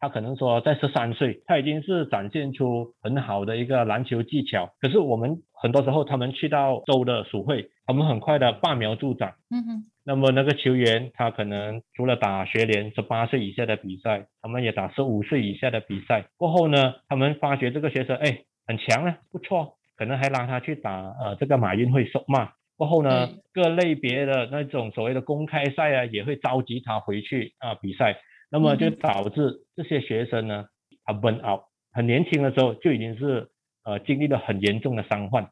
他可能说在十三岁，他已经是展现出很好的一个篮球技巧。可是我们很多时候，他们去到州的属会，他们很快的拔苗助长。嗯哼。那么那个球员，他可能除了打学联十八岁以下的比赛，他们也打十五岁以下的比赛。过后呢，他们发觉这个学生哎很强啊，不错，可能还拉他去打呃这个马运会首马。过后呢，各类别的那种所谓的公开赛啊，也会召集他回去啊比赛。那么就导致这些学生呢，他 burn out，很年轻的时候就已经是呃经历了很严重的伤患。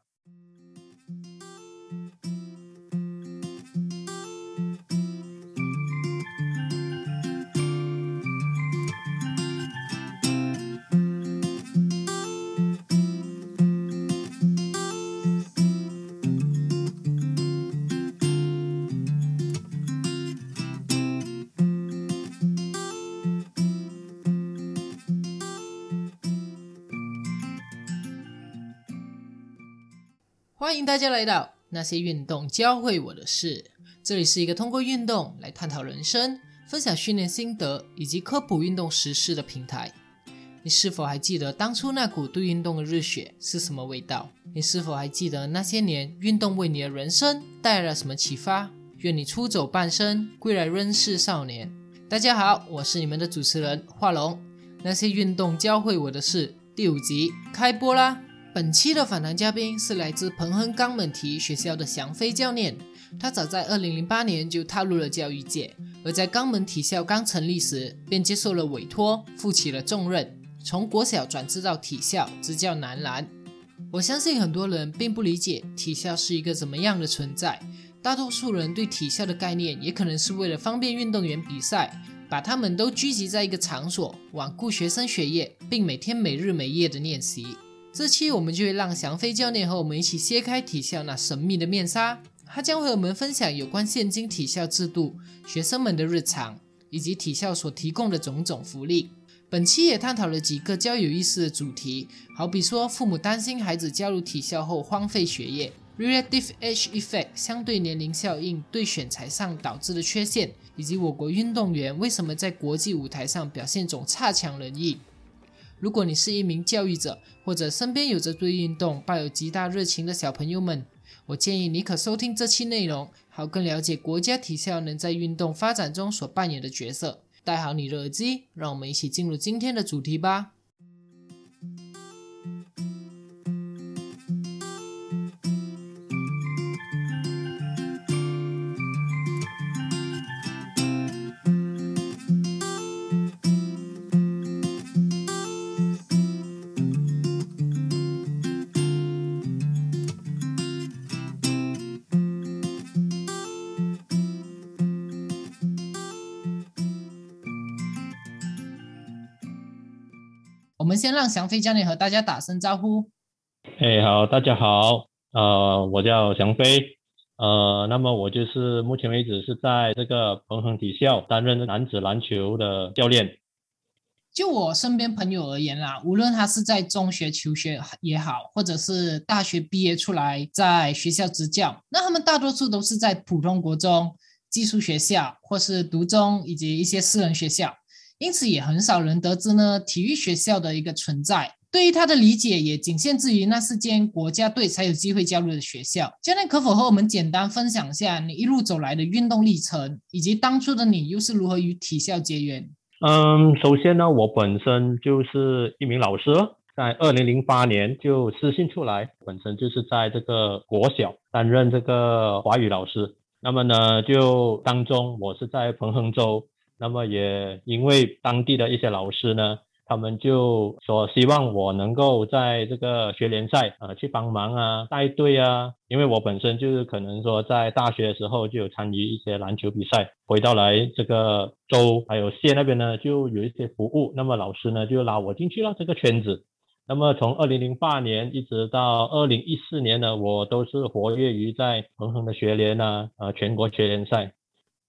大家来到那些运动教会我的事。这里是一个通过运动来探讨人生、分享训练心得以及科普运动实施的平台。你是否还记得当初那股对运动的热血是什么味道？你是否还记得那些年运动为你的人生带来了什么启发？愿你出走半生，归来仍是少年。大家好，我是你们的主持人华龙。那些运动教会我的事第五集开播啦！本期的访谈嘉宾是来自彭亨肛门体学校的祥飞教练。他早在2008年就踏入了教育界，而在肛门体校刚成立时，便接受了委托，负起了重任，从国小转至到体校执教男篮。我相信很多人并不理解体校是一个怎么样的存在，大多数人对体校的概念也可能是为了方便运动员比赛，把他们都聚集在一个场所，罔顾学生学业，并每天每日每夜的练习。这期我们就会让翔飞教练和我们一起揭开体校那神秘的面纱，他将和我们分享有关现今体校制度、学生们的日常以及体校所提供的种种福利。本期也探讨了几个较有意思的主题，好比说父母担心孩子加入体校后荒废学业，relative age effect 相对年龄效应对选材上导致的缺陷，以及我国运动员为什么在国际舞台上表现总差强人意。如果你是一名教育者，或者身边有着对运动抱有极大热情的小朋友们，我建议你可收听这期内容，好更了解国家体校能在运动发展中所扮演的角色。戴好你的耳机，让我们一起进入今天的主题吧。们先让翔飞教练和大家打声招呼。哎，好，大家好，呃，我叫翔飞，呃，那么我就是目前为止是在这个彭恒体校担任男子篮球的教练。就我身边朋友而言啦，无论他是在中学求学也好，或者是大学毕业出来在学校执教，那他们大多数都是在普通国中、技术学校，或是独中以及一些私人学校。因此也很少人得知呢，体育学校的一个存在。对于他的理解也仅限于那是间国家队才有机会加入的学校。教练可否和我们简单分享一下你一路走来的运动历程，以及当初的你又是如何与体校结缘？嗯，首先呢，我本身就是一名老师，在二零零八年就私信出来，本身就是在这个国小担任这个华语老师。那么呢，就当中我是在彭亨州。那么也因为当地的一些老师呢，他们就说希望我能够在这个学联赛啊去帮忙啊带队啊，因为我本身就是可能说在大学的时候就有参与一些篮球比赛，回到来这个州还有县那边呢就有一些服务，那么老师呢就拉我进去了这个圈子。那么从二零零八年一直到二零一四年呢，我都是活跃于在恒恒的学联啊，呃全国学联赛。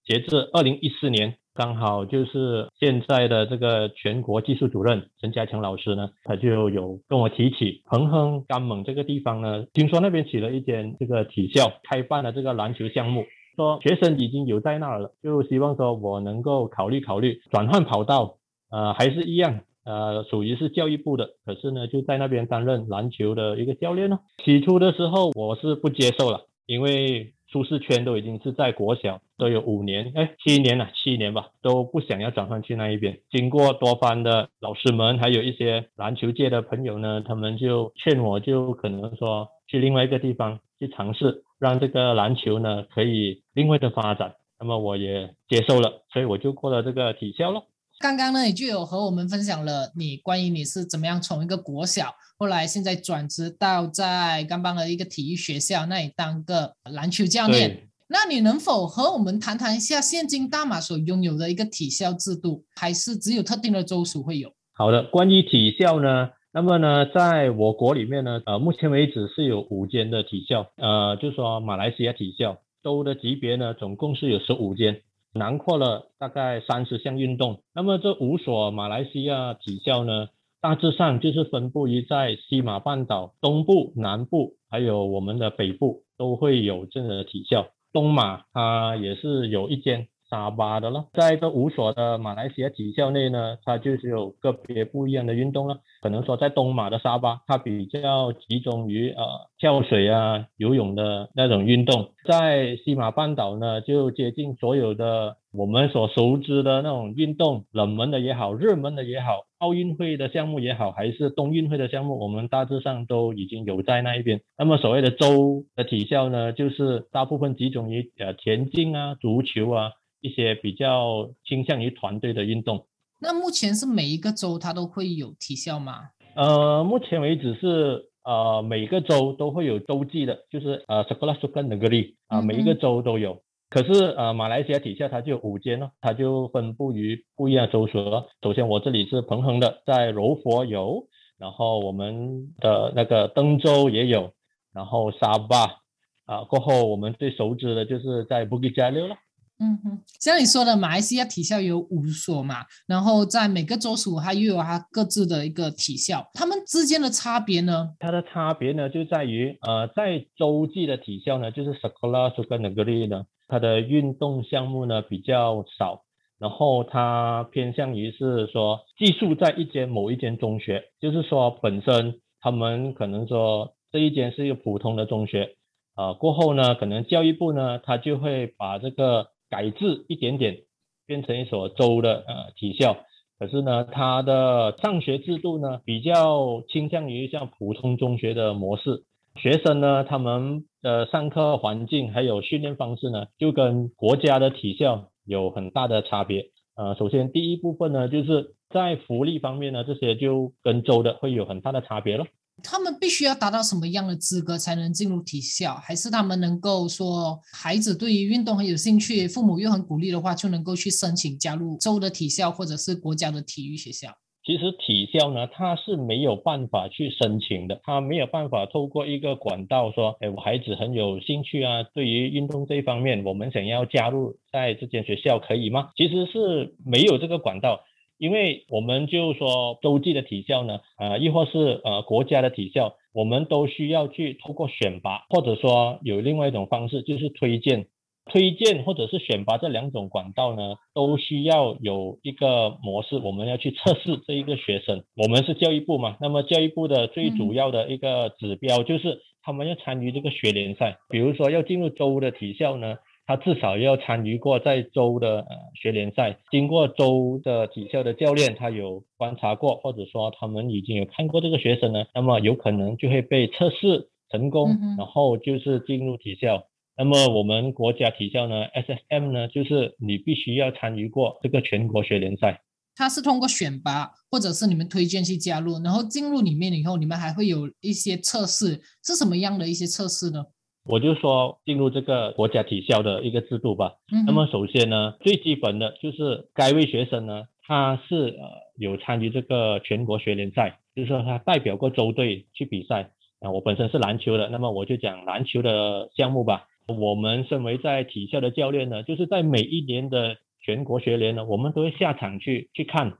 截至二零一四年。刚好就是现在的这个全国技术主任陈家强老师呢，他就有跟我提起恒亨甘蒙这个地方呢，听说那边起了一间这个体校，开办了这个篮球项目，说学生已经有在那儿了，就希望说我能够考虑考虑转换跑道，呃，还是一样，呃，属于是教育部的，可是呢，就在那边担任篮球的一个教练哦。起初的时候我是不接受了，因为舒适圈都已经是在国小，都有五年，哎，七年了，七年吧，都不想要转换去那一边。经过多番的老师们，还有一些篮球界的朋友呢，他们就劝我，就可能说去另外一个地方去尝试，让这个篮球呢可以另外的发展。那么我也接受了，所以我就过了这个体校了。刚刚呢，你就有和我们分享了你关于你是怎么样从一个国小，后来现在转职到在刚邦的一个体育学校那里当个篮球教练。那你能否和我们谈谈一下现今大马所拥有的一个体校制度，还是只有特定的州属会有？好的，关于体校呢，那么呢，在我国里面呢，呃，目前为止是有五间的体校，呃，就说马来西亚体校州的级别呢，总共是有十五间。囊括了大概三十项运动，那么这五所马来西亚体校呢，大致上就是分布于在西马半岛东部、南部，还有我们的北部都会有这样的体校。东马它也是有一间。沙巴的了，在这五所的马来西亚体校内呢，它就是有个别不一样的运动了。可能说在东马的沙巴，它比较集中于呃跳水啊、游泳的那种运动；在西马半岛呢，就接近所有的我们所熟知的那种运动，冷门的也好，热门的也好，奥运会的项目也好，还是冬运会的项目，我们大致上都已经有在那一边。那么所谓的州的体校呢，就是大部分集中于呃田径啊、足球啊。一些比较倾向于团队的运动。那目前是每一个州它都会有体校吗？呃，目前为止是呃每个州都会有州际的，就是呃 Sekolah Sukan Negeri 啊，每一个州都有。可是呃马来西亚底下它就有五间哦，它就分布于不一样的州属。首先我这里是彭亨的，在柔佛有，然后我们的那个登州也有，然后沙巴啊过后我们最熟知的就是在布吉加六了。嗯哼，像你说的，马来西亚体校有五所嘛，然后在每个州属它又有它各自的一个体校，它们之间的差别呢？它的差别呢就在于，呃，在洲际的体校呢，就是 Sekolah Sukan Negeri 呢，它的运动项目呢比较少，然后它偏向于是说寄宿在一间某一间中学，就是说本身他们可能说这一间是一个普通的中学，呃，过后呢，可能教育部呢，他就会把这个改制一点点，变成一所州的呃体校，可是呢，它的上学制度呢比较倾向于像普通中学的模式，学生呢他们的上课环境还有训练方式呢，就跟国家的体校有很大的差别。呃，首先第一部分呢，就是在福利方面呢，这些就跟州的会有很大的差别了。他们必须要达到什么样的资格才能进入体校？还是他们能够说孩子对于运动很有兴趣，父母又很鼓励的话，就能够去申请加入州的体校或者是国家的体育学校？其实体校呢，它是没有办法去申请的，它没有办法透过一个管道说，哎，我孩子很有兴趣啊，对于运动这一方面，我们想要加入在这间学校可以吗？其实是没有这个管道。因为我们就说洲际的体校呢，呃，亦或是呃国家的体校，我们都需要去通过选拔，或者说有另外一种方式，就是推荐、推荐或者是选拔这两种管道呢，都需要有一个模式，我们要去测试这一个学生。我们是教育部嘛，那么教育部的最主要的一个指标就是他们要参与这个学联赛，比如说要进入州的体校呢。他至少要参与过在州的呃学联赛，经过州的体校的教练，他有观察过，或者说他们已经有看过这个学生呢，那么有可能就会被测试成功，然后就是进入体校。那么我们国家体校呢，SSM 呢，就是你必须要参与过这个全国学联赛。它是通过选拔，或者是你们推荐去加入，然后进入里面以后，你们还会有一些测试，是什么样的一些测试呢？我就说进入这个国家体校的一个制度吧。那么首先呢，最基本的就是该位学生呢，他是呃有参与这个全国学联赛，就是说他代表过州队去比赛。啊，我本身是篮球的，那么我就讲篮球的项目吧。我们身为在体校的教练呢，就是在每一年的全国学联呢，我们都会下场去去看，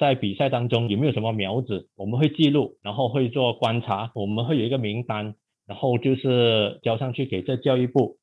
在比赛当中有没有什么苗子，我们会记录，然后会做观察，我们会有一个名单。然后就是交上去给这教育部，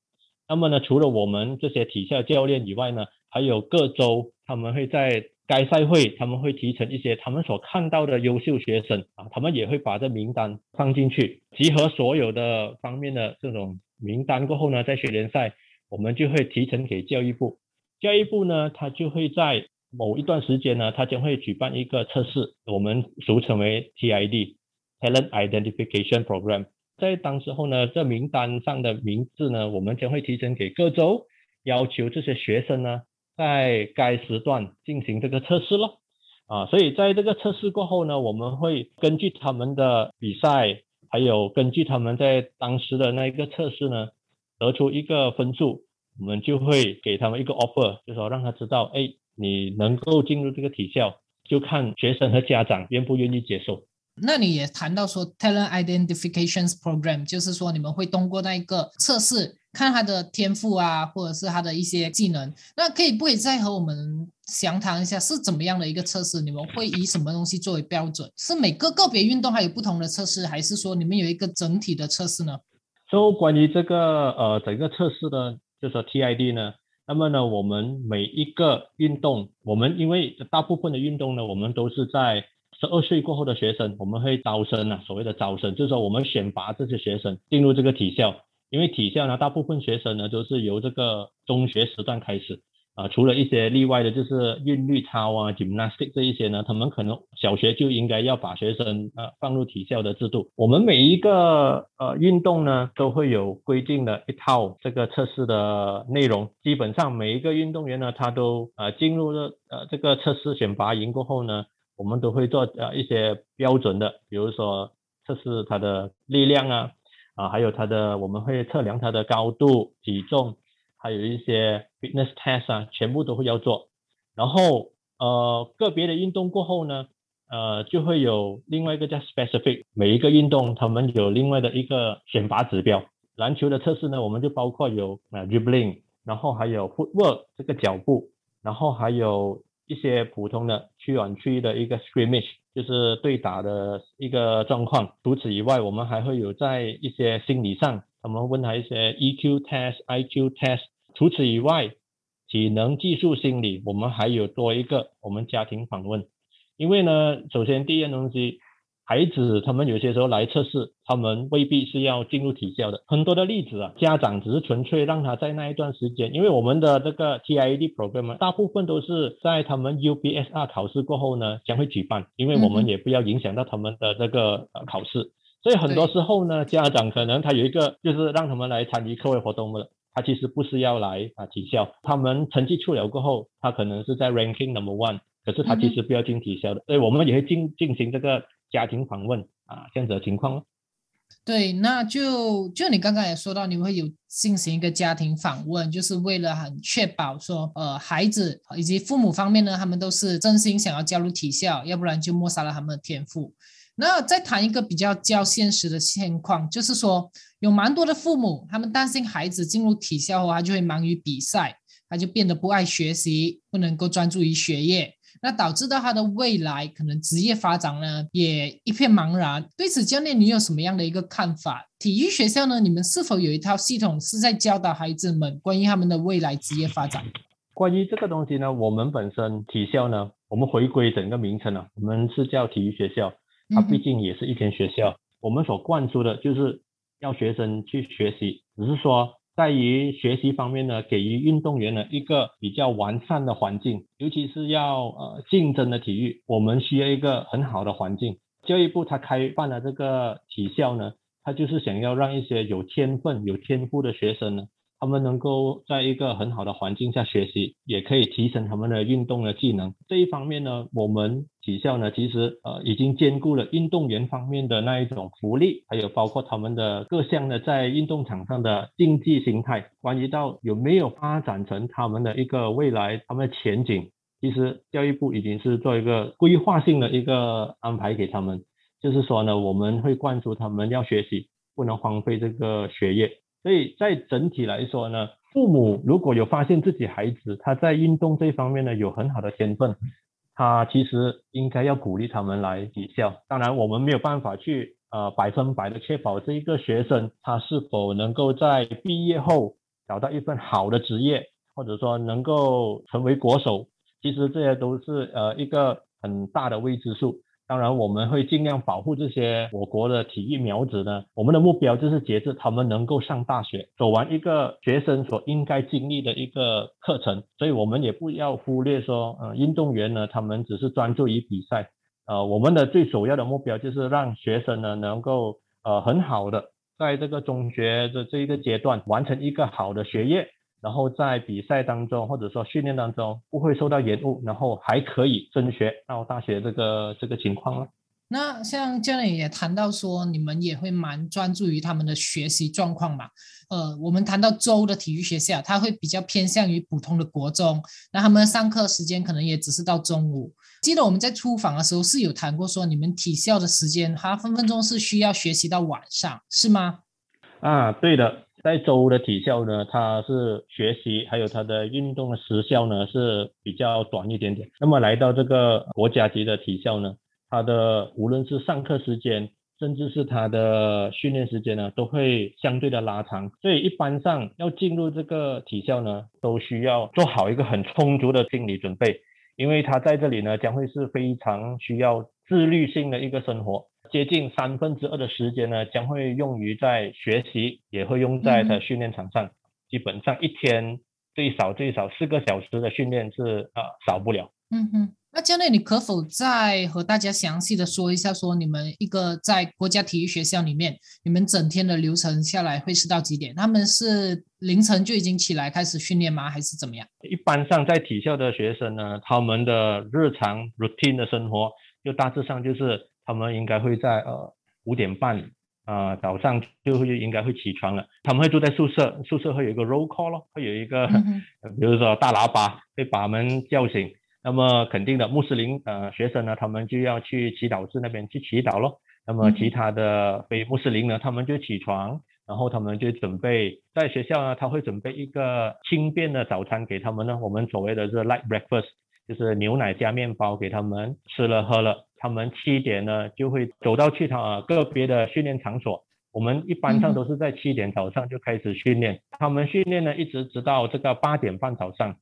那么呢，除了我们这些体校教练以外呢，还有各州他们会在该赛会他们会提成一些他们所看到的优秀学生啊，他们也会把这名单放进去，集合所有的方面的这种名单过后呢，在学联赛我们就会提成给教育部，教育部呢，他就会在某一段时间呢，他将会举办一个测试，我们俗称为 TID Talent Identification Program。在当时候呢，这名单上的名字呢，我们将会提前给各州，要求这些学生呢，在该时段进行这个测试咯。啊，所以在这个测试过后呢，我们会根据他们的比赛，还有根据他们在当时的那一个测试呢，得出一个分数，我们就会给他们一个 offer，就说让他知道，哎，你能够进入这个体校，就看学生和家长愿不愿意接受。那你也谈到说 talent identifications program，就是说你们会通过那一个测试，看他的天赋啊，或者是他的一些技能。那可以不可以再和我们详谈一下是怎么样的一个测试？你们会以什么东西作为标准？是每个个别运动还有不同的测试，还是说你们有一个整体的测试呢？就关于这个呃整个测试的，就说 TID 呢，那么呢，我们每一个运动，我们因为大部分的运动呢，我们都是在。十二岁过后的学生，我们会招生啊，所谓的招生，就是说我们选拔这些学生进入这个体校，因为体校呢，大部分学生呢都是由这个中学时段开始。啊，除了一些例外的，就是韵律操啊、gymnastic 这一些呢，他们可能小学就应该要把学生呃放入体校的制度。我们每一个呃运动呢，都会有规定的一套这个测试的内容。基本上每一个运动员呢，他都呃进入了呃这个测试选拔营过后呢，我们都会做呃一些标准的，比如说测试它的力量啊，啊还有它的我们会测量它的高度、体重。还有一些 fitness test 啊，全部都会要做。然后呃，个别的运动过后呢，呃，就会有另外一个叫 specific，每一个运动他们有另外的一个选拔指标。篮球的测试呢，我们就包括有呃 dribbling，然后还有 footwork 这个脚步，然后还有一些普通的区软区的一个 scrimmage，就是对打的一个状况。除此以外，我们还会有在一些心理上，他们问他一些 EQ test、IQ test。除此以外，体能、技术、心理，我们还有多一个我们家庭访问。因为呢，首先第一样东西，孩子他们有些时候来测试，他们未必是要进入体校的。很多的例子啊，家长只是纯粹让他在那一段时间，因为我们的这个 TID program 大部分都是在他们 UBSR 考试过后呢将会举办，因为我们也不要影响到他们的这个考试，所以很多时候呢，家长可能他有一个就是让他们来参与课外活动的。他其实不是要来啊体校，他们成绩出了过后，他可能是在 ranking number one，可是他其实不要进体校的，所以我们也会进进行这个家庭访问啊这样子的情况咯。对，那就就你刚刚也说到，你会有进行一个家庭访问，就是为了很确保说，呃，孩子以及父母方面呢，他们都是真心想要加入体校，要不然就抹杀了他们的天赋。那再谈一个比较较现实的现况，就是说有蛮多的父母，他们担心孩子进入体校后，他就会忙于比赛，他就变得不爱学习，不能够专注于学业，那导致到他的未来可能职业发展呢也一片茫然。对此，教练你有什么样的一个看法？体育学校呢，你们是否有一套系统是在教导孩子们关于他们的未来职业发展？关于这个东西呢，我们本身体校呢，我们回归整个名称呢，我们是叫体育学校。它毕竟也是一间学校，我们所灌输的就是要学生去学习，只是说在于学习方面呢，给予运动员呢一个比较完善的环境，尤其是要呃竞争的体育，我们需要一个很好的环境。教育部他开办了这个体校呢，他就是想要让一些有天分、有天赋的学生呢。他们能够在一个很好的环境下学习，也可以提升他们的运动的技能。这一方面呢，我们体校呢，其实呃已经兼顾了运动员方面的那一种福利，还有包括他们的各项的在运动场上的竞技心态。关于到有没有发展成他们的一个未来，他们的前景，其实教育部已经是做一个规划性的一个安排给他们，就是说呢，我们会灌输他们要学习，不能荒废这个学业。所以在整体来说呢，父母如果有发现自己孩子他在运动这方面呢有很好的天分，他其实应该要鼓励他们来体校。当然，我们没有办法去呃百分百的确保这一个学生他是否能够在毕业后找到一份好的职业，或者说能够成为国手，其实这些都是呃一个很大的未知数。当然，我们会尽量保护这些我国的体育苗子呢。我们的目标就是截至他们能够上大学，走完一个学生所应该经历的一个课程。所以，我们也不要忽略说，呃，运动员呢，他们只是专注于比赛。呃，我们的最首要的目标就是让学生呢，能够呃很好的在这个中学的这一个阶段完成一个好的学业。然后在比赛当中，或者说训练当中，不会受到延误，然后还可以升学到大学这个这个情况了。那像教练也谈到说，你们也会蛮专注于他们的学习状况嘛？呃，我们谈到州的体育学校，它会比较偏向于普通的国中，那他们上课时间可能也只是到中午。记得我们在出访的时候是有谈过，说你们体校的时间，它分分钟是需要学习到晚上，是吗？啊，对的。在州的体校呢，它是学习还有它的运动的时效呢是比较短一点点。那么来到这个国家级的体校呢，它的无论是上课时间，甚至是它的训练时间呢，都会相对的拉长。所以一般上要进入这个体校呢，都需要做好一个很充足的心理准备，因为他在这里呢将会是非常需要自律性的一个生活。接近三分之二的时间呢，将会用于在学习，也会用在的训练场上。基本上一天最少最少四个小时的训练是呃少不了。嗯哼，那教练，你可否再和大家详细的说一下，说你们一个在国家体育学校里面，你们整天的流程下来会是到几点？他们是凌晨就已经起来开始训练吗？还是怎么样？一般上在体校的学生呢，他们的日常 routine 的生活就大致上就是。他们应该会在呃五点半啊早上就会应该会起床了。他们会住在宿舍，宿舍会有一个 roll call 咯，会有一个比如说大喇叭会把他们叫醒。那么肯定的穆斯林呃学生呢，他们就要去祈祷室那边去祈祷咯。那么其他的非穆斯林呢，他们就起床，然后他们就准备在学校呢，他会准备一个轻便的早餐给他们呢。我们所谓的是 light breakfast，就是牛奶加面包给他们吃了喝了。他们七点呢就会走到去他个别的训练场所，我们一般上都是在七点早上就开始训练。他们训练呢一直直到这个八点半早上，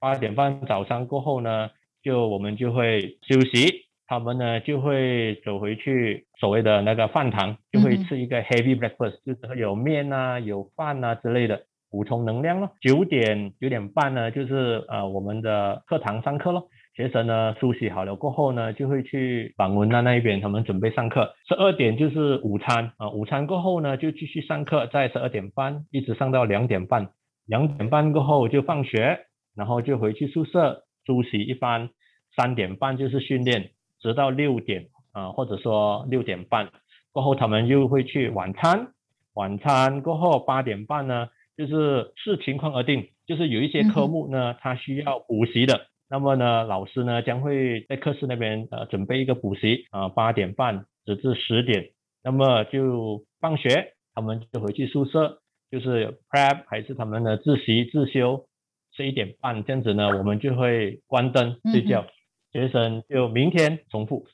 八点半早上过后呢，就我们就会休息，他们呢就会走回去所谓的那个饭堂，就会吃一个 heavy breakfast，就是有面啊、有饭啊之类的补充能量咯。九点九点半呢就是呃我们的课堂上课咯。学生呢梳洗好了过后呢，就会去访文那那一边，他们准备上课。十二点就是午餐啊，午餐过后呢就继续上课，在十二点半一直上到两点半，两点半过后就放学，然后就回去宿舍梳洗一番。三点半就是训练，直到六点啊，或者说六点半过后，他们又会去晚餐。晚餐过后八点半呢，就是视情况而定，就是有一些科目呢，他需要补习的。那么呢，老师呢将会在课室那边呃准备一个补习啊，八点半直至十点，那么就放学，他们就回去宿舍，就是 prep 还是他们的自习自修，十一点半这样子呢，我们就会关灯睡觉，学生就明天重复。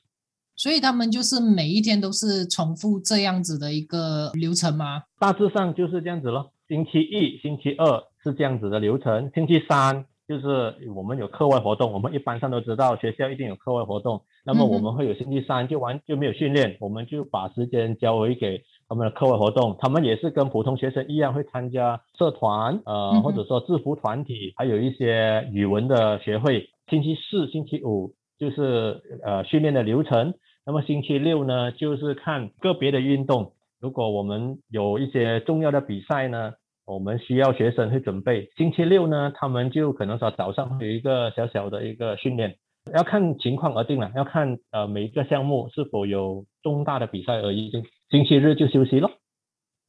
所以他们就是每一天都是重复这样子的一个流程吗？大致上就是这样子咯。星期一、星期二是这样子的流程，星期三。就是我们有课外活动，我们一般上都知道学校一定有课外活动。那么我们会有星期三就完就没有训练，我们就把时间交回给他们的课外活动。他们也是跟普通学生一样会参加社团，呃，或者说制服团体，还有一些语文的学会。星期四、星期五就是呃训练的流程。那么星期六呢，就是看个别的运动。如果我们有一些重要的比赛呢？我们需要学生去准备。星期六呢，他们就可能说早上有一个小小的一个训练，要看情况而定了，要看呃每一个项目是否有重大的比赛而已。星期日就休息了。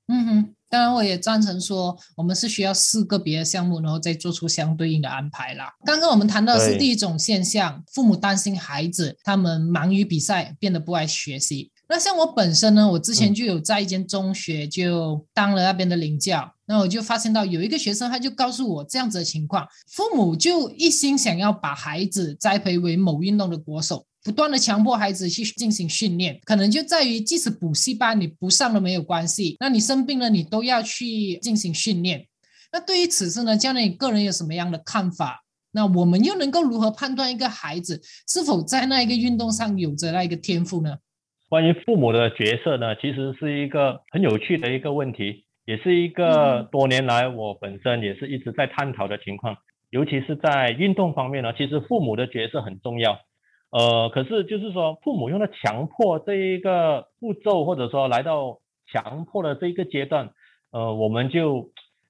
嗯哼，当然我也赞成说，我们是需要四个别的项目，然后再做出相对应的安排啦。刚刚我们谈到的是第一种现象，父母担心孩子他们忙于比赛，变得不爱学习。那像我本身呢，我之前就有在一间中学就当了那边的领教，那我就发现到有一个学生，他就告诉我这样子的情况，父母就一心想要把孩子栽培为某运动的国手，不断的强迫孩子去进行训练，可能就在于即使补习班你不上了没有关系，那你生病了你都要去进行训练。那对于此事呢，教练你个人有什么样的看法？那我们又能够如何判断一个孩子是否在那一个运动上有着那一个天赋呢？关于父母的角色呢，其实是一个很有趣的一个问题，也是一个多年来我本身也是一直在探讨的情况。尤其是在运动方面呢，其实父母的角色很重要。呃，可是就是说，父母用了强迫这一个步骤，或者说来到强迫的这一个阶段，呃，我们就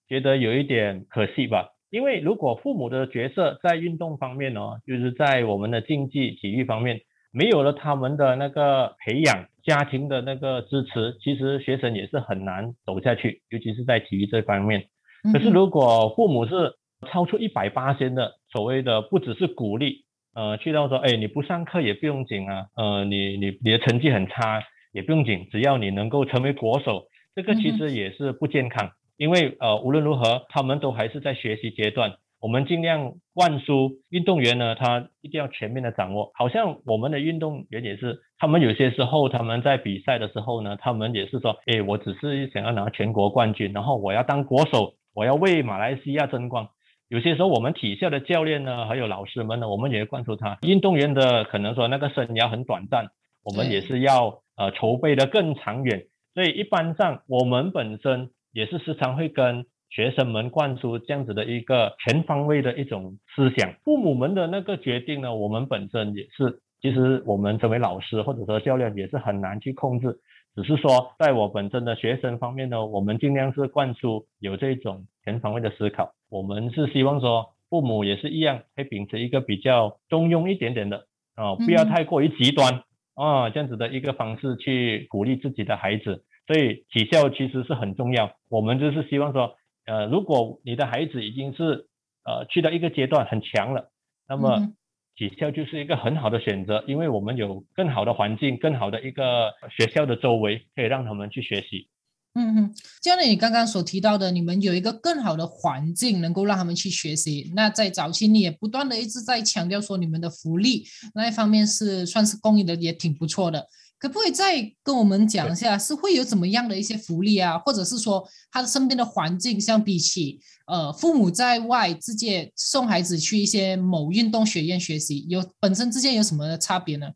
觉得有一点可惜吧。因为如果父母的角色在运动方面呢，就是在我们的竞技体育方面。没有了他们的那个培养，家庭的那个支持，其实学生也是很难走下去，尤其是在体育这方面。可是如果父母是超出一百八千的所谓的，不只是鼓励，呃，去到说，哎，你不上课也不用紧啊，呃，你你你的成绩很差也不用紧，只要你能够成为国手，这个其实也是不健康，因为呃，无论如何，他们都还是在学习阶段。我们尽量灌输运动员呢，他一定要全面的掌握。好像我们的运动员也是，他们有些时候他们在比赛的时候呢，他们也是说，哎，我只是想要拿全国冠军，然后我要当国手，我要为马来西亚争光。有些时候我们体校的教练呢，还有老师们呢，我们也灌输他，运动员的可能说那个生涯很短暂，我们也是要呃筹备的更长远。所以一般上我们本身也是时常会跟。学生们灌输这样子的一个全方位的一种思想，父母们的那个决定呢，我们本身也是，其实我们作为老师或者说教练也是很难去控制，只是说在我本身的学生方面呢，我们尽量是灌输有这种全方位的思考，我们是希望说父母也是一样，会秉持一个比较中庸一点点的啊，不要太过于极端啊，这样子的一个方式去鼓励自己的孩子，所以体校其实是很重要，我们就是希望说。呃，如果你的孩子已经是呃去到一个阶段很强了，那么体校就是一个很好的选择，因为我们有更好的环境、更好的一个学校的周围，可以让他们去学习。嗯哼，就像你刚刚所提到的，你们有一个更好的环境，能够让他们去学习。那在早期，你也不断的一直在强调说，你们的福利那一方面是算是供应的也挺不错的。可不可以再跟我们讲一下，是会有怎么样的一些福利啊？或者是说他的身边的环境，相比起呃父母在外直接送孩子去一些某运动学院学习，有本身之间有什么差别呢？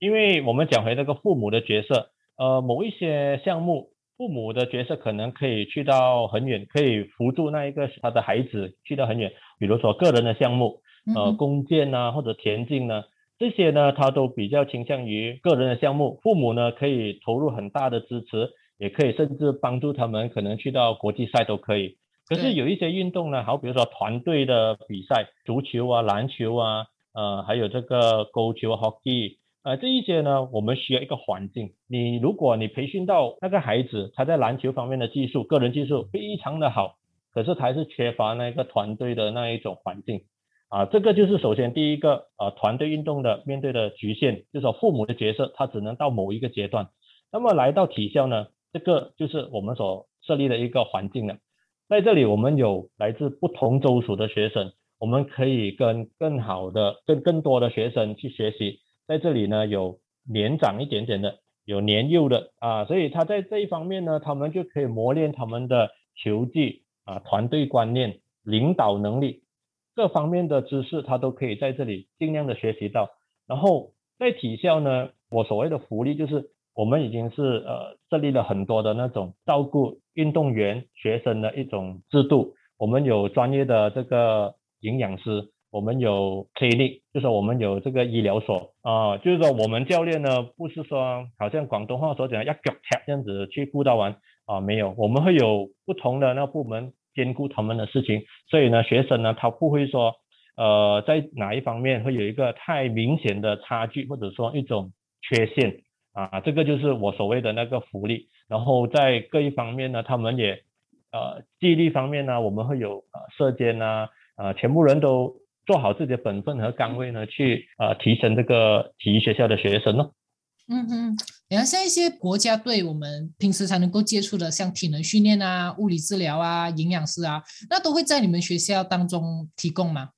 因为我们讲回那个父母的角色，呃，某一些项目，父母的角色可能可以去到很远，可以辅助那一个他的孩子去到很远，比如说个人的项目，呃，弓箭啊，或者田径呢。这些呢，他都比较倾向于个人的项目，父母呢可以投入很大的支持，也可以甚至帮助他们可能去到国际赛都可以。可是有一些运动呢，好比如说团队的比赛，足球啊、篮球啊，呃，还有这个勾球、hockey，呃，这一些呢，我们需要一个环境。你如果你培训到那个孩子，他在篮球方面的技术、个人技术非常的好，可是他还是缺乏那个团队的那一种环境。啊，这个就是首先第一个呃团队运动的面对的局限，就是说父母的角色他只能到某一个阶段。那么来到体校呢，这个就是我们所设立的一个环境了。在这里，我们有来自不同州属的学生，我们可以跟更好的、跟更多的学生去学习。在这里呢，有年长一点点的，有年幼的啊，所以他在这一方面呢，他们就可以磨练他们的球技啊、团队观念、领导能力。各方面的知识，他都可以在这里尽量的学习到。然后在体校呢，我所谓的福利就是，我们已经是呃设立了很多的那种照顾运动员学生的一种制度。我们有专业的这个营养师，我们有体力就是我们有这个医疗所啊，就是说我们教练呢，不是说好像广东话所讲的要脚踢这样子去辅导完啊，没有，我们会有不同的那部门。兼顾他们的事情，所以呢，学生呢，他不会说，呃，在哪一方面会有一个太明显的差距，或者说一种缺陷啊，这个就是我所谓的那个福利。然后在各一方面呢，他们也，呃，纪律方面呢，我们会有呃射箭啊，呃，全部人都做好自己的本分和岗位呢，去呃提升这个体育学校的学生呢。嗯嗯，然后像一些国家队，我们平时才能够接触的，像体能训练啊、物理治疗啊、营养师啊，那都会在你们学校当中提供吗？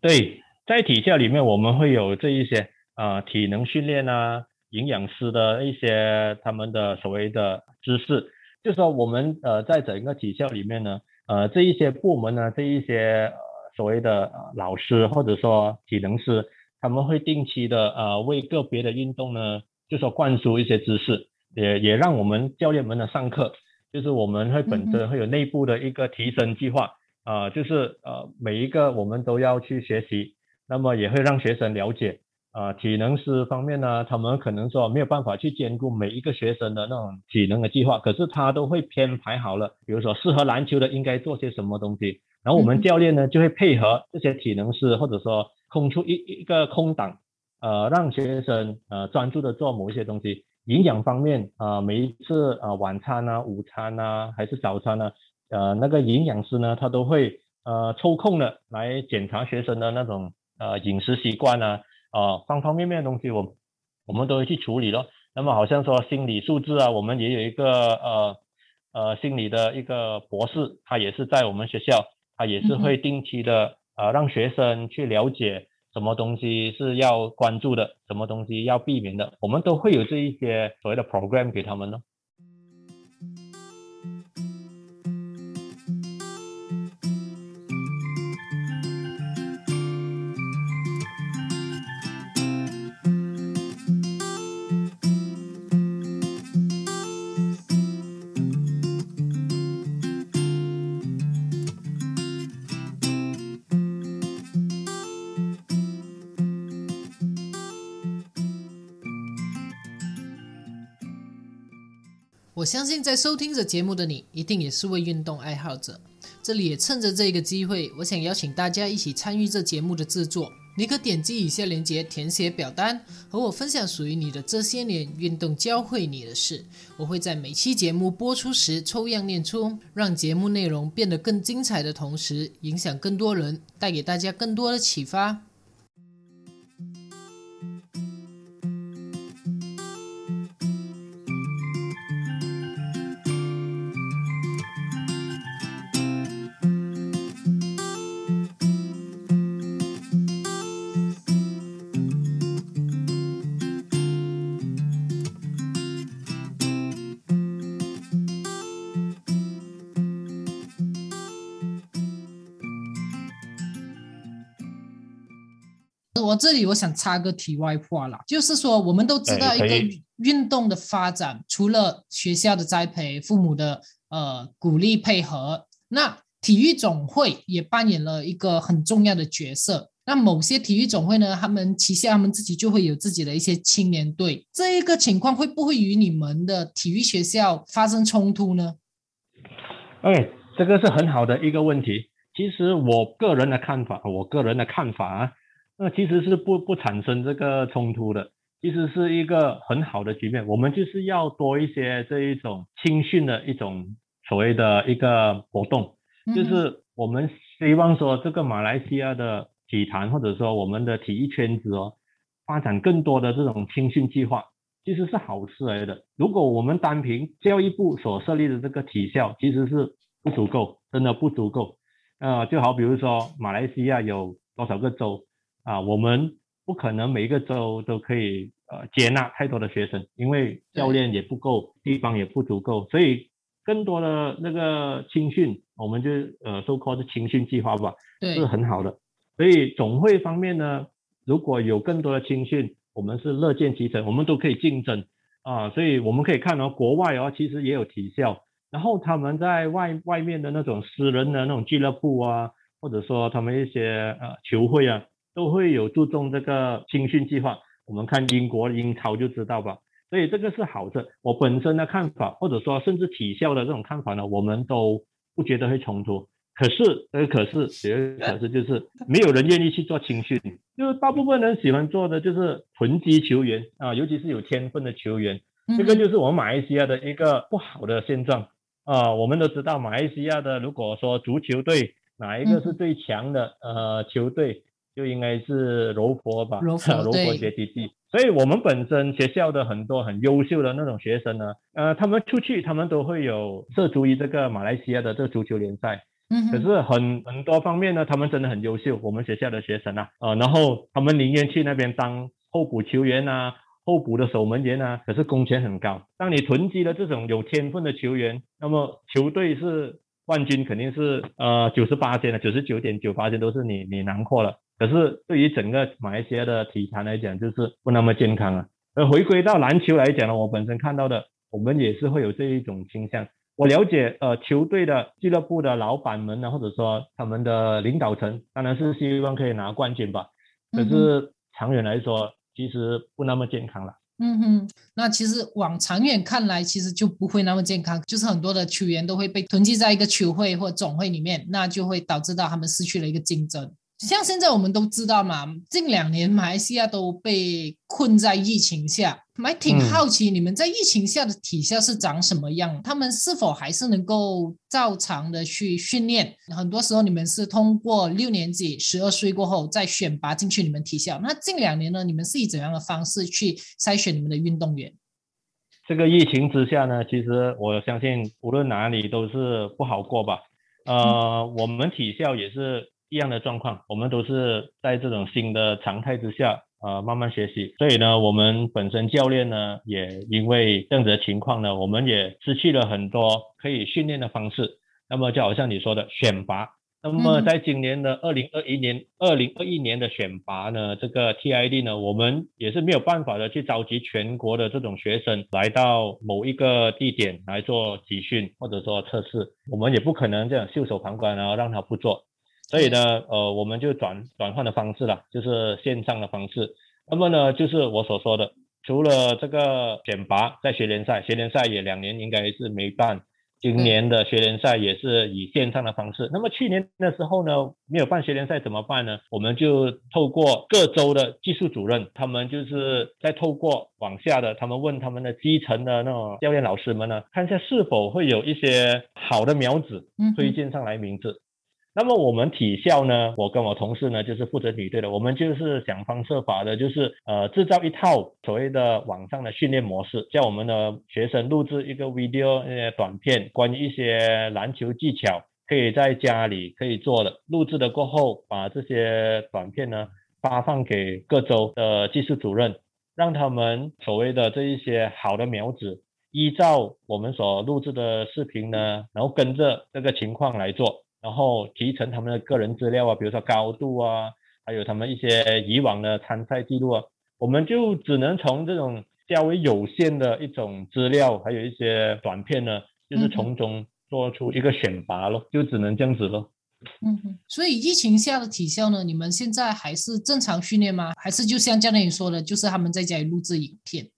对，在体校里面，我们会有这一些啊体能训练啊、营养师的一些他们的所谓的知识，就说我们呃在整个体校里面呢，呃这一些部门呢，这一些所谓的老师或者说体能师，他们会定期的呃为个别的运动呢，就说灌输一些知识，也也让我们教练们呢上课，就是我们会本身会有内部的一个提升计划啊，就是呃每一个我们都要去学习，那么也会让学生了解。啊，体能师方面呢，他们可能说没有办法去兼顾每一个学生的那种体能的计划，可是他都会编排好了，比如说适合篮球的应该做些什么东西，然后我们教练呢就会配合这些体能师，或者说空出一一个空档，呃，让学生呃专注的做某一些东西。营养方面啊，每一次啊晚餐啊、午餐啊还是早餐呢，呃，那个营养师呢他都会呃抽空的来检查学生的那种呃饮食习惯啊。啊，方方面面的东西，我我们都会去处理咯。那么好像说心理素质啊，我们也有一个呃呃心理的一个博士，他也是在我们学校，他也是会定期的呃让学生去了解什么东西是要关注的，什么东西要避免的，我们都会有这一些所谓的 program 给他们呢。相信在收听着节目的你，一定也是位运动爱好者。这里也趁着这个机会，我想邀请大家一起参与这节目的制作。你可点击以下链接填写表单，和我分享属于你的这些年运动教会你的事。我会在每期节目播出时抽样念出，让节目内容变得更精彩的同时，影响更多人，带给大家更多的启发。我这里我想插个题外话啦，就是说我们都知道一个运动的发展，除了学校的栽培、父母的呃鼓励配合，那体育总会也扮演了一个很重要的角色。那某些体育总会呢，他们旗下他们自己就会有自己的一些青年队，这一个情况会不会与你们的体育学校发生冲突呢？哎，这个是很好的一个问题。其实我个人的看法，我个人的看法啊。那其实是不不产生这个冲突的，其实是一个很好的局面。我们就是要多一些这一种青训的一种所谓的一个活动，就是我们希望说这个马来西亚的体坛或者说我们的体育圈子哦，发展更多的这种青训计划，其实是好事来的。如果我们单凭教育部所设立的这个体校，其实是不足够，真的不足够。呃，就好比如说马来西亚有多少个州？啊，我们不可能每一个州都可以呃接纳太多的学生，因为教练也不够，地方也不足够，所以更多的那个青训，我们就呃收 call 是青训计划吧，是很好的。所以总会方面呢，如果有更多的青训，我们是乐见其成，我们都可以竞争啊。所以我们可以看到国外哦，其实也有体校，然后他们在外外面的那种私人的那种俱乐部啊，或者说他们一些呃球会啊。都会有注重这个青训计划，我们看英国英超就知道吧。所以这个是好的。我本身的看法，或者说甚至体校的这种看法呢，我们都不觉得会冲突。可是，呃，可是，有个可是就是没有人愿意去做青训，就是大部分人喜欢做的就是囤积球员啊，尤其是有天分的球员。这个就是我们马来西亚的一个不好的现状啊。我们都知道，马来西亚的如果说足球队哪一个是最强的呃球队？就应该是柔佛吧，柔佛 学习地。所以我们本身学校的很多很优秀的那种学生呢，呃，他们出去，他们都会有涉足于这个马来西亚的这个足球联赛。嗯。可是很很多方面呢，他们真的很优秀，我们学校的学生啊，呃，然后他们宁愿去那边当候补球员啊，候补的守门员啊，可是工钱很高。当你囤积了这种有天分的球员，那么球队是。冠军肯定是呃九十八千的，九十九点九八千都是你你囊括了。可是对于整个马来西亚的体坛来讲，就是不那么健康啊。而回归到篮球来讲呢，我本身看到的，我们也是会有这一种倾向。我了解，呃，球队的俱乐部的老板们呢，或者说他们的领导层，当然是希望可以拿冠军吧。可是长远来说，其实不那么健康了。嗯哼，那其实往长远看来，其实就不会那么健康，就是很多的球员都会被囤积在一个球会或总会里面，那就会导致到他们失去了一个竞争。像现在我们都知道嘛，近两年马来西亚都被困在疫情下，还挺好奇你们在疫情下的体校是长什么样？他们是否还是能够照常的去训练？很多时候你们是通过六年级十二岁过后再选拔进去你们体校。那近两年呢，你们是以怎样的方式去筛选你们的运动员？这个疫情之下呢，其实我相信无论哪里都是不好过吧。呃，我们体校也是。一样的状况，我们都是在这种新的常态之下，呃，慢慢学习。所以呢，我们本身教练呢，也因为这样子的情况呢，我们也失去了很多可以训练的方式。那么就好像你说的选拔，那么在今年的二零二一年、二零二一年的选拔呢，这个 TID 呢，我们也是没有办法的去召集全国的这种学生来到某一个地点来做集训或者说测试，我们也不可能这样袖手旁观，然后让他不做。所以呢，呃，我们就转转换的方式了，就是线上的方式。那么呢，就是我所说的，除了这个选拔，在学联赛，学联赛也两年应该是没办。今年的学联赛也是以线上的方式。那么去年的时候呢，没有办学联赛怎么办呢？我们就透过各州的技术主任，他们就是在透过往下的，他们问他们的基层的那种教练老师们呢，看一下是否会有一些好的苗子推荐上来名字。那么我们体校呢，我跟我同事呢，就是负责女队的，我们就是想方设法的，就是呃制造一套所谓的网上的训练模式，叫我们的学生录制一个 video 那些短片，关于一些篮球技巧，可以在家里可以做的，录制的过后，把这些短片呢发放给各州的技术主任，让他们所谓的这一些好的苗子，依照我们所录制的视频呢，然后跟着这个情况来做。然后提成他们的个人资料啊，比如说高度啊，还有他们一些以往的参赛记录啊，我们就只能从这种较为有限的一种资料，还有一些短片呢，就是从中做出一个选拔咯，就只能这样子咯。嗯，所以疫情下的体校呢，你们现在还是正常训练吗？还是就像教练你说的，就是他们在家里录制影片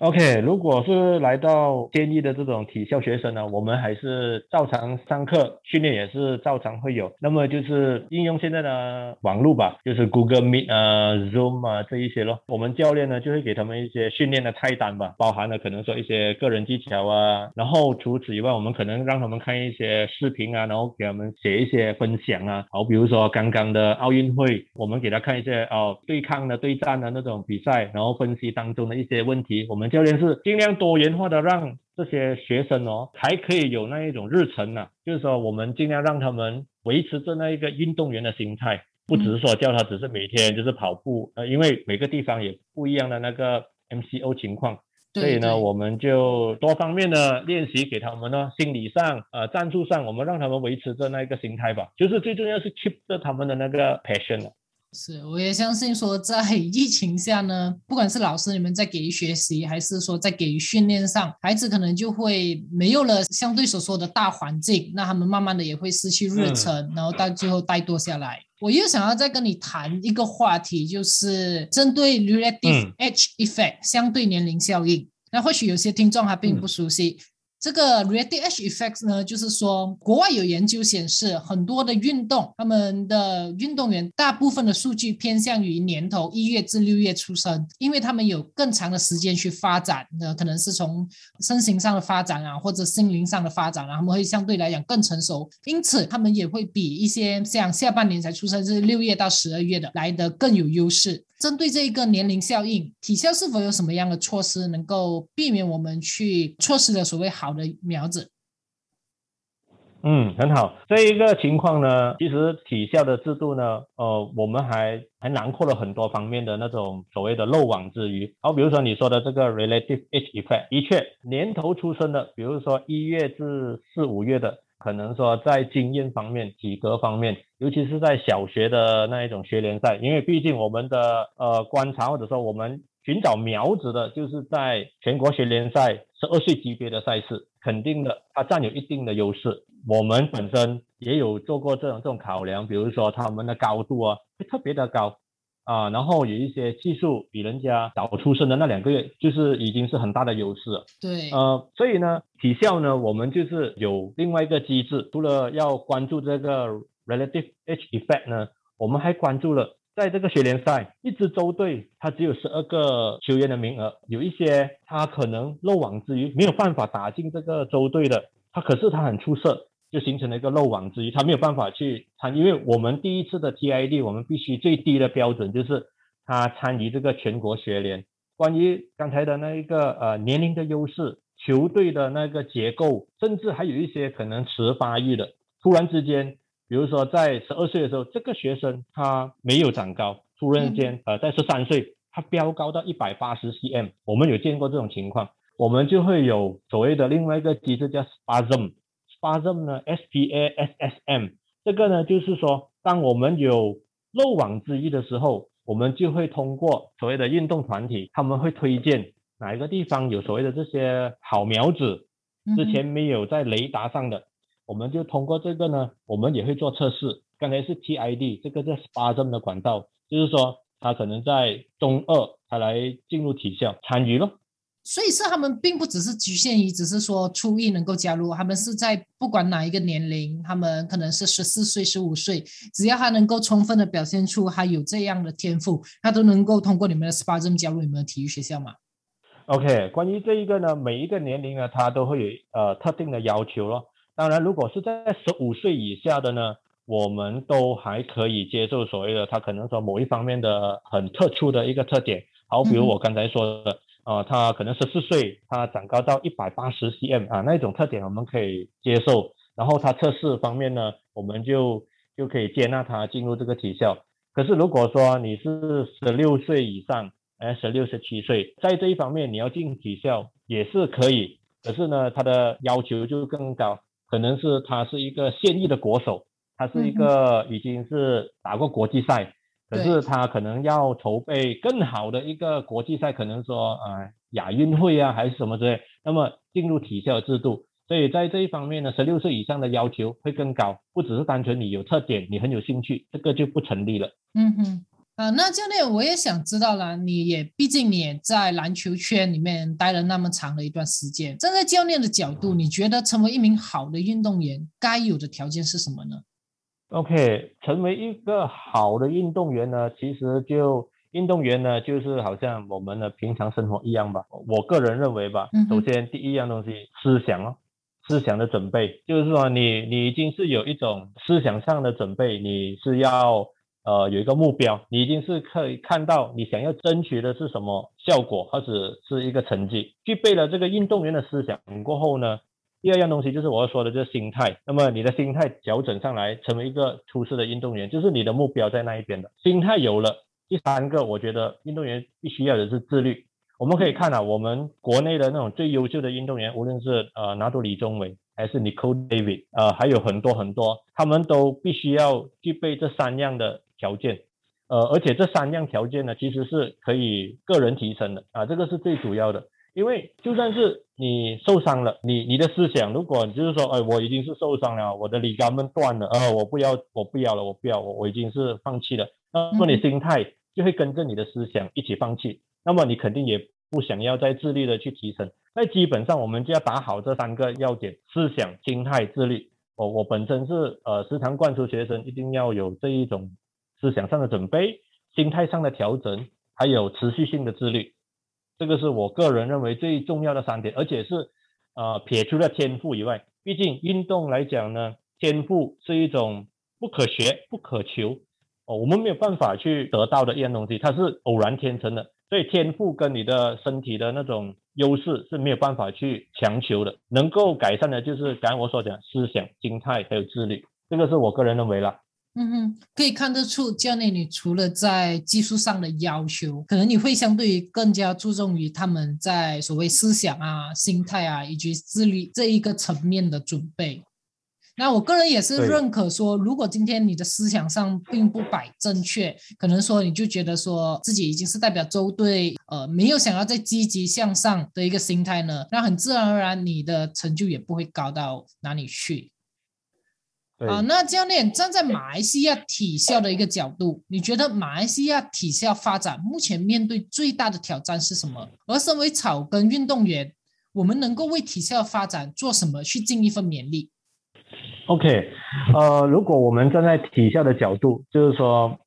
？OK，如果是来到建议的这种体校学生呢，我们还是照常上课，训练也是照常会有。那么就是应用现在的网络吧，就是 Google Meet 啊、Zoom 啊这一些咯。我们教练呢就会给他们一些训练的菜单吧，包含了可能说一些个人技巧啊。然后除此以外，我们可能让他们看一些视频啊，然后给他们写一些分享啊。好，比如说刚刚的奥运会，我们给他看一些哦对抗的对战的那种比赛，然后分析当中的一些问题，我们。教练是尽量多元化的，让这些学生哦，还可以有那一种日程呢。就是说，我们尽量让他们维持着那一个运动员的心态，不只是说叫他只是每天就是跑步，呃，因为每个地方也不一样的那个 MCO 情况，所以呢，我们就多方面的练习给他们呢，心理上、呃，战术上，我们让他们维持着那一个心态吧。就是最重要是 keep 着他们的那个 passion。是，我也相信说，在疫情下呢，不管是老师你们在给予学习，还是说在给予训练上，孩子可能就会没有了相对所说的大环境，那他们慢慢的也会失去热忱，然后到最后怠惰下来。我又想要再跟你谈一个话题，就是针对 relative age effect 相对年龄效应。那或许有些听众还并不熟悉。这个 reactive age effect 呢，就是说，国外有研究显示，很多的运动，他们的运动员大部分的数据偏向于年头一月至六月出生，因为他们有更长的时间去发展，那可能是从身形上的发展啊，或者心灵上的发展啊，他们会相对来讲更成熟，因此他们也会比一些像下半年才出生，是六月到十二月的来的更有优势。针对这一个年龄效应，体校是否有什么样的措施能够避免我们去错失了所谓好好的苗子？嗯，很好。这一个情况呢，其实体校的制度呢，呃，我们还还囊括了很多方面的那种所谓的漏网之鱼。好，比如说你说的这个 relative age effect，的确，年头出生的，比如说一月至四五月的。可能说在经验方面、体格方面，尤其是在小学的那一种学联赛，因为毕竟我们的呃观察或者说我们寻找苗子的，就是在全国学联赛十二岁级别的赛事，肯定的，它占有一定的优势。我们本身也有做过这种这种考量，比如说他们的高度啊，会特别的高。啊，然后有一些技术比人家早出生的那两个月，就是已经是很大的优势了。对，呃，所以呢，体校呢，我们就是有另外一个机制，除了要关注这个 relative age effect 呢，我们还关注了，在这个学联赛，一支州队它只有十二个球员的名额，有一些他可能漏网之鱼，没有办法打进这个州队的，他可是他很出色。就形成了一个漏网之鱼，他没有办法去参，因为我们第一次的 TID，我们必须最低的标准就是他参与这个全国学联。关于刚才的那一个呃年龄的优势，球队的那个结构，甚至还有一些可能迟发育的，突然之间，比如说在十二岁的时候，这个学生他没有长高，突然间呃在十三岁他飙高到一百八十 cm，我们有见过这种情况，我们就会有所谓的另外一个机制叫 spasm。spasm 呢，S P A S S M，这个呢就是说，当我们有漏网之鱼的时候，我们就会通过所谓的运动团体，他们会推荐哪一个地方有所谓的这些好苗子，之前没有在雷达上的，我们就通过这个呢，我们也会做测试。刚才是 T I D，这个是 spasm 的管道，就是说他可能在中二才来进入体校参与咯。所以是他们并不只是局限于，只是说初一能够加入，他们是在不管哪一个年龄，他们可能是十四岁、十五岁，只要他能够充分的表现出他有这样的天赋，他都能够通过你们的 SPA 加入你们的体育学校嘛？OK，关于这一个呢，每一个年龄呢，他都会有呃特定的要求咯。当然，如果是在十五岁以下的呢，我们都还可以接受所谓的他可能说某一方面的很特殊的一个特点，好，比如我刚才说的。啊，他可能十四岁，他长高到一百八十 cm 啊，那一种特点我们可以接受。然后他测试方面呢，我们就就可以接纳他进入这个体校。可是如果说你是十六岁以上，哎，十六十七岁，在这一方面你要进体校也是可以。可是呢，他的要求就更高，可能是他是一个现役的国手，他是一个已经是打过国际赛。可是他可能要筹备更好的一个国际赛，可能说呃亚运会啊还是什么之类，那么进入体校制度，所以在这一方面呢，十六岁以上的要求会更高，不只是单纯你有特点，你很有兴趣，这个就不成立了。嗯哼，啊，那教练我也想知道了，你也毕竟你也在篮球圈里面待了那么长的一段时间，站在教练的角度，你觉得成为一名好的运动员该有的条件是什么呢？OK，成为一个好的运动员呢，其实就运动员呢，就是好像我们的平常生活一样吧。我个人认为吧，首先第一样东西，思想哦，思想的准备，就是说你你已经是有一种思想上的准备，你是要呃有一个目标，你已经是可以看到你想要争取的是什么效果或者是一个成绩，具备了这个运动员的思想过后呢。第二样东西就是我要说的，就是心态。那么你的心态调整上来，成为一个出色的运动员，就是你的目标在那一边的。心态有了，第三个，我觉得运动员必须要的是自律。我们可以看啊，我们国内的那种最优秀的运动员，无论是呃拿督李宗伟，还是 Nicole David，呃，还有很多很多，他们都必须要具备这三样的条件。呃，而且这三样条件呢，其实是可以个人提升的啊，这个是最主要的。因为就算是你受伤了，你你的思想，如果就是说，哎，我已经是受伤了，我的里肛门断了，呃，我不要，我不要了，我不要，我我已经是放弃了。那么你心态就会跟着你的思想一起放弃，那么你肯定也不想要再自律的去提升。那基本上我们就要打好这三个要点：思想、心态、自律。我我本身是呃时常灌输学生一定要有这一种思想上的准备、心态上的调整，还有持续性的自律。这个是我个人认为最重要的三点，而且是，呃，撇除了天赋以外，毕竟运动来讲呢，天赋是一种不可学、不可求，哦，我们没有办法去得到的一样东西，它是偶然天成的，所以天赋跟你的身体的那种优势是没有办法去强求的，能够改善的就是刚才我所讲思想、心态还有自律，这个是我个人认为了。嗯哼，可以看得出教练，你除了在技术上的要求，可能你会相对于更加注重于他们在所谓思想啊、心态啊以及智力这一个层面的准备。那我个人也是认可说，如果今天你的思想上并不摆正确，可能说你就觉得说自己已经是代表州队，呃，没有想要再积极向上的一个心态呢，那很自然而然你的成就也不会高到哪里去。啊，那教练站在马来西亚体校的一个角度，你觉得马来西亚体校发展目前面对最大的挑战是什么？而身为草根运动员，我们能够为体校发展做什么去尽一份勉力？OK，呃，如果我们站在体校的角度，就是说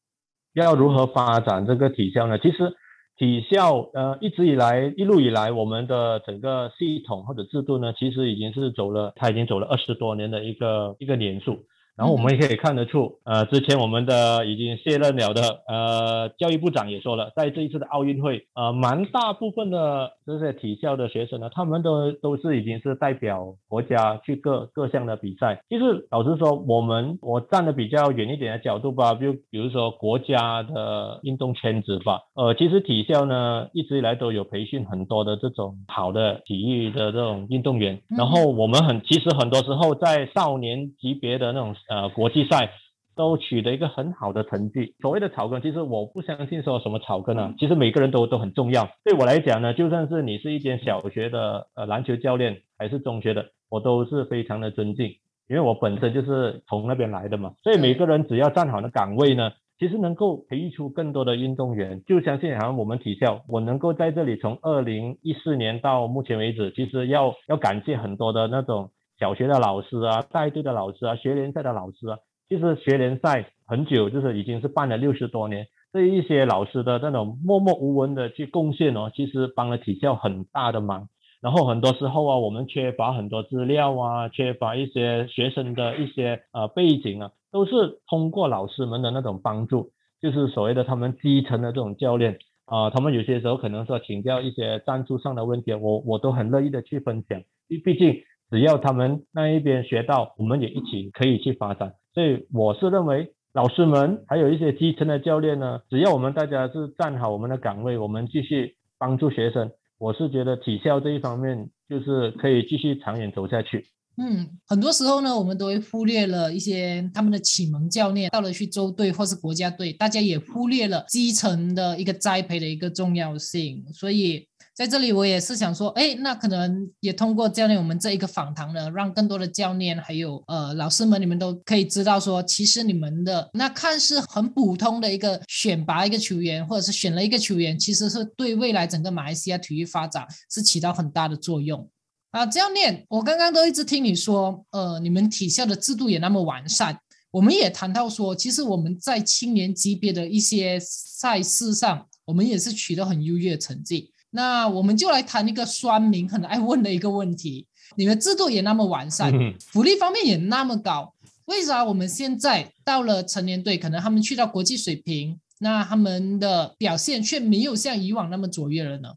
要如何发展这个体校呢？其实体校呃一直以来一路以来，我们的整个系统或者制度呢，其实已经是走了，它已经走了二十多年的一个一个年数。然后我们也可以看得出，呃，之前我们的已经卸任了的呃教育部长也说了，在这一次的奥运会，呃，蛮大部分的这些体校的学生呢，他们都都是已经是代表国家去各各项的比赛。其实老实说，我们我站的比较远一点的角度吧，就比如说国家的运动圈子吧，呃，其实体校呢一直以来都有培训很多的这种好的体育的这种运动员。然后我们很其实很多时候在少年级别的那种。呃，国际赛都取得一个很好的成绩。所谓的草根，其实我不相信说什么草根啊，其实每个人都都很重要。对我来讲呢，就算是你是一间小学的呃篮球教练，还是中学的，我都是非常的尊敬，因为我本身就是从那边来的嘛。所以每个人只要站好的岗位呢，其实能够培育出更多的运动员。就相信好像我们体校，我能够在这里从二零一四年到目前为止，其实要要感谢很多的那种。小学的老师啊，带队的老师啊，学联赛的老师啊，其实学联赛很久，就是已经是办了六十多年。这一些老师的那种默默无闻的去贡献哦，其实帮了体校很大的忙。然后很多时候啊，我们缺乏很多资料啊，缺乏一些学生的一些呃背景啊，都是通过老师们的那种帮助，就是所谓的他们基层的这种教练啊，他们有些时候可能说请教一些战术上的问题，我我都很乐意的去分享，毕毕竟。只要他们那一边学到，我们也一起可以去发展。所以我是认为，老师们还有一些基层的教练呢，只要我们大家是站好我们的岗位，我们继续帮助学生，我是觉得体校这一方面就是可以继续长远走下去。嗯，很多时候呢，我们都会忽略了一些他们的启蒙教练到了去州队或是国家队，大家也忽略了基层的一个栽培的一个重要性，所以。在这里，我也是想说，哎，那可能也通过教练我们这一个访谈呢，让更多的教练还有呃老师们，你们都可以知道说，其实你们的那看似很普通的一个选拔一个球员，或者是选了一个球员，其实是对未来整个马来西亚体育发展是起到很大的作用啊。教练，我刚刚都一直听你说，呃，你们体校的制度也那么完善，我们也谈到说，其实我们在青年级别的一些赛事上，我们也是取得很优越的成绩。那我们就来谈一个酸民很爱问的一个问题：你们制度也那么完善，福利方面也那么高，为啥我们现在到了成年队，可能他们去到国际水平，那他们的表现却没有像以往那么卓越了呢？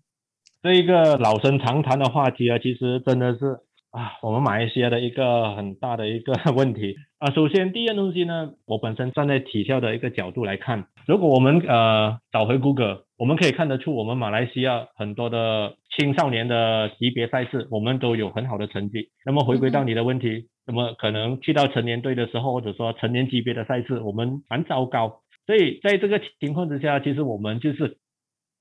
这一个老生常谈的话题啊，其实真的是啊，我们马来西亚的一个很大的一个问题 啊。首先，第一样东西呢，我本身站在体校的一个角度来看，如果我们呃找回谷歌。我们可以看得出，我们马来西亚很多的青少年的级别赛事，我们都有很好的成绩。那么回归到你的问题，那么可能去到成年队的时候，或者说成年级别的赛事，我们蛮糟糕。所以在这个情况之下，其实我们就是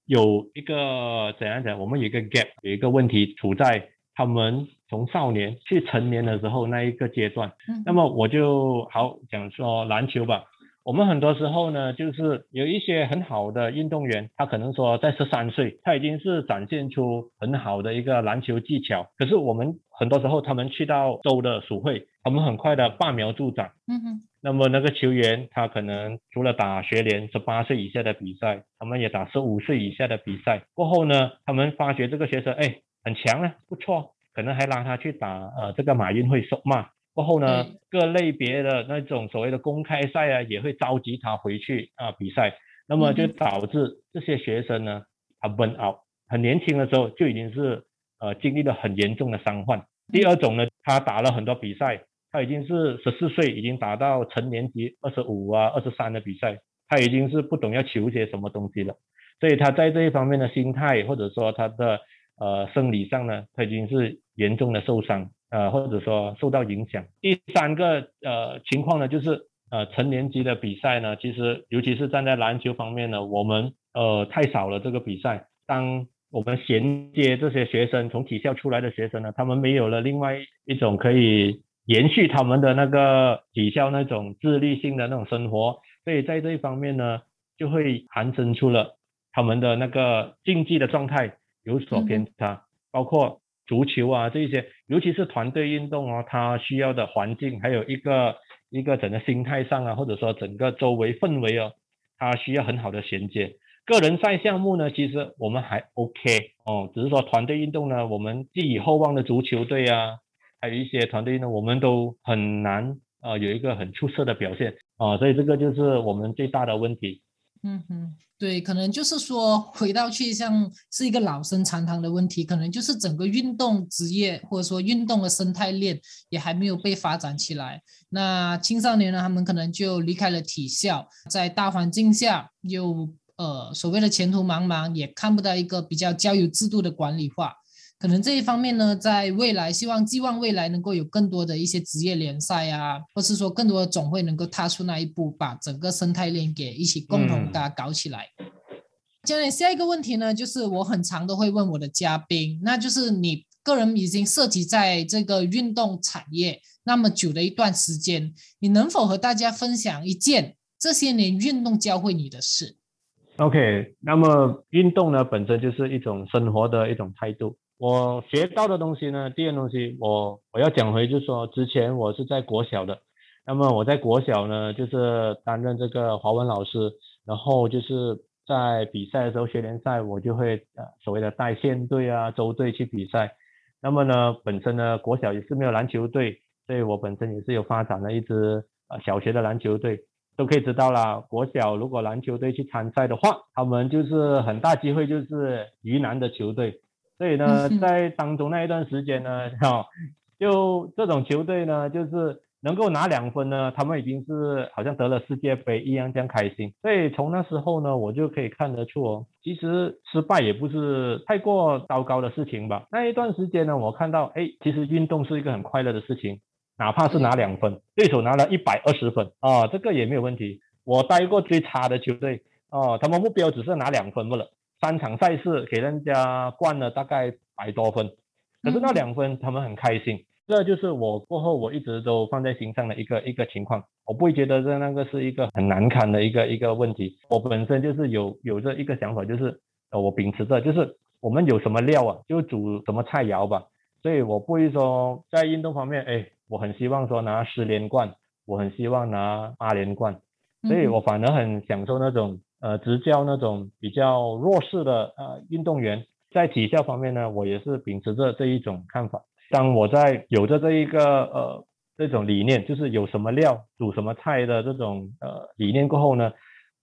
有一个怎样讲？我们有一个 gap，有一个问题处在他们从少年去成年的时候那一个阶段。那么我就好讲说篮球吧。我们很多时候呢，就是有一些很好的运动员，他可能说在十三岁，他已经是展现出很好的一个篮球技巧。可是我们很多时候，他们去到州的属会，他们很快的拔苗助长。嗯哼。那么那个球员，他可能除了打学联十八岁以下的比赛，他们也打十五岁以下的比赛。过后呢，他们发觉这个学生哎很强啊，不错，可能还拉他去打呃这个马运会首马。过后呢，各类别的那种所谓的公开赛啊，也会召集他回去啊比赛，那么就导致这些学生呢，他 burn out，很年轻的时候就已经是呃经历了很严重的伤患。第二种呢，他打了很多比赛，他已经是十四岁，已经达到成年级二十五啊、二十三的比赛，他已经是不懂要求些什么东西了，所以他在这一方面的心态或者说他的呃生理上呢，他已经是严重的受伤。呃，或者说受到影响。第三个呃情况呢，就是呃成年级的比赛呢，其实尤其是站在篮球方面呢，我们呃太少了这个比赛。当我们衔接这些学生从体校出来的学生呢，他们没有了另外一种可以延续他们的那个体校那种自律性的那种生活，所以在这一方面呢，就会产生出了他们的那个竞技的状态有所偏差，包括。足球啊，这一些，尤其是团队运动啊，它需要的环境，还有一个一个整个心态上啊，或者说整个周围氛围哦，它需要很好的衔接。个人赛项目呢，其实我们还 OK 哦，只是说团队运动呢，我们寄予厚望的足球队啊，还有一些团队呢，我们都很难啊有一个很出色的表现啊，所以这个就是我们最大的问题。嗯哼，对，可能就是说回到去像是一个老生常谈的问题，可能就是整个运动职业或者说运动的生态链也还没有被发展起来。那青少年呢，他们可能就离开了体校，在大环境下又呃所谓的前途茫茫，也看不到一个比较交友制度的管理化。可能这一方面呢，在未来希望寄望未来能够有更多的一些职业联赛啊，或是说更多的总会能够踏出那一步，把整个生态链给一起共同大家搞起来。教练，下一个问题呢，就是我很常都会问我的嘉宾，那就是你个人已经涉及在这个运动产业那么久的一段时间，你能否和大家分享一件这些年运动教会你的事？OK，那么运动呢，本身就是一种生活的一种态度。我学到的东西呢，第二东西，我我要讲回，就是说之前我是在国小的，那么我在国小呢，就是担任这个华文老师，然后就是在比赛的时候，学联赛我就会呃所谓的带县队啊、州队去比赛。那么呢，本身呢国小也是没有篮球队，所以我本身也是有发展了一支呃小学的篮球队，都可以知道啦。国小如果篮球队去参赛的话，他们就是很大机会就是云南的球队。所以呢，在当中那一段时间呢，哈，就这种球队呢，就是能够拿两分呢，他们已经是好像得了世界杯一样这样开心。所以从那时候呢，我就可以看得出哦，其实失败也不是太过糟糕的事情吧。那一段时间呢，我看到，哎，其实运动是一个很快乐的事情，哪怕是拿两分，对手拿了一百二十分啊，这个也没有问题。我待过最差的球队哦，他们目标只是拿两分不了。三场赛事给人家灌了大概百多分，可是那两分他们很开心，这就是我过后我一直都放在心上的一个一个情况。我不会觉得这那个是一个很难堪的一个一个问题。我本身就是有有这一个想法，就是呃我秉持着就是我们有什么料啊，就煮什么菜肴吧。所以我不会说在运动方面，哎，我很希望说拿十连冠，我很希望拿八连冠，所以我反而很享受那种。呃，执教那种比较弱势的呃运动员，在体校方面呢，我也是秉持着这一种看法。当我在有着这一个呃这种理念，就是有什么料煮什么菜的这种呃理念过后呢，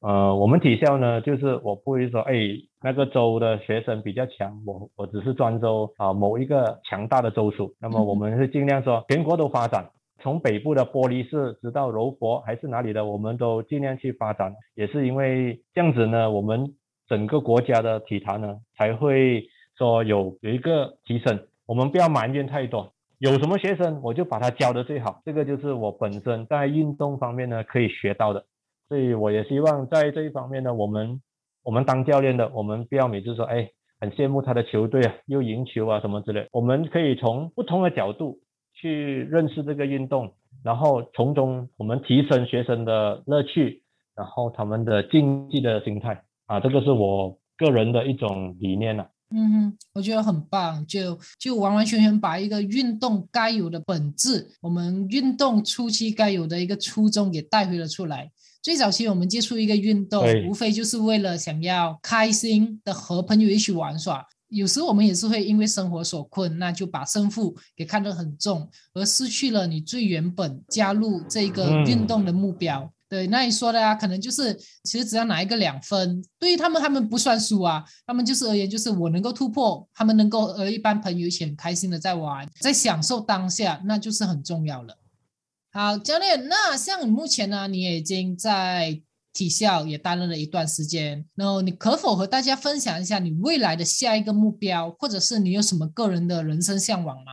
呃，我们体校呢，就是我不会说，哎，那个州的学生比较强，我我只是专州啊某一个强大的州属，那么我们是尽量说全国都发展。从北部的玻璃市直到柔佛还是哪里的，我们都尽量去发展，也是因为这样子呢，我们整个国家的体坛呢才会说有有一个提升。我们不要埋怨太多，有什么学生我就把他教的最好，这个就是我本身在运动方面呢可以学到的。所以我也希望在这一方面呢，我们我们当教练的，我们不要每次说哎很羡慕他的球队啊又赢球啊什么之类，我们可以从不同的角度。去认识这个运动，然后从中我们提升学生的乐趣，然后他们的竞技的心态啊，这个是我个人的一种理念了。嗯哼，我觉得很棒，就就完完全全把一个运动该有的本质，我们运动初期该有的一个初衷给带回了出来。最早期我们接触一个运动，无非就是为了想要开心的和朋友一起玩耍。有时我们也是会因为生活所困，那就把胜负给看得很重，而失去了你最原本加入这个运动的目标。对，那你说的啊，可能就是其实只要拿一个两分，对于他们他们不算输啊，他们就是而言就是我能够突破，他们能够和一般朋友一起很开心的在玩，在享受当下，那就是很重要了。好，教练，那像你目前呢，你已经在。体校也担任了一段时间，然后你可否和大家分享一下你未来的下一个目标，或者是你有什么个人的人生向往吗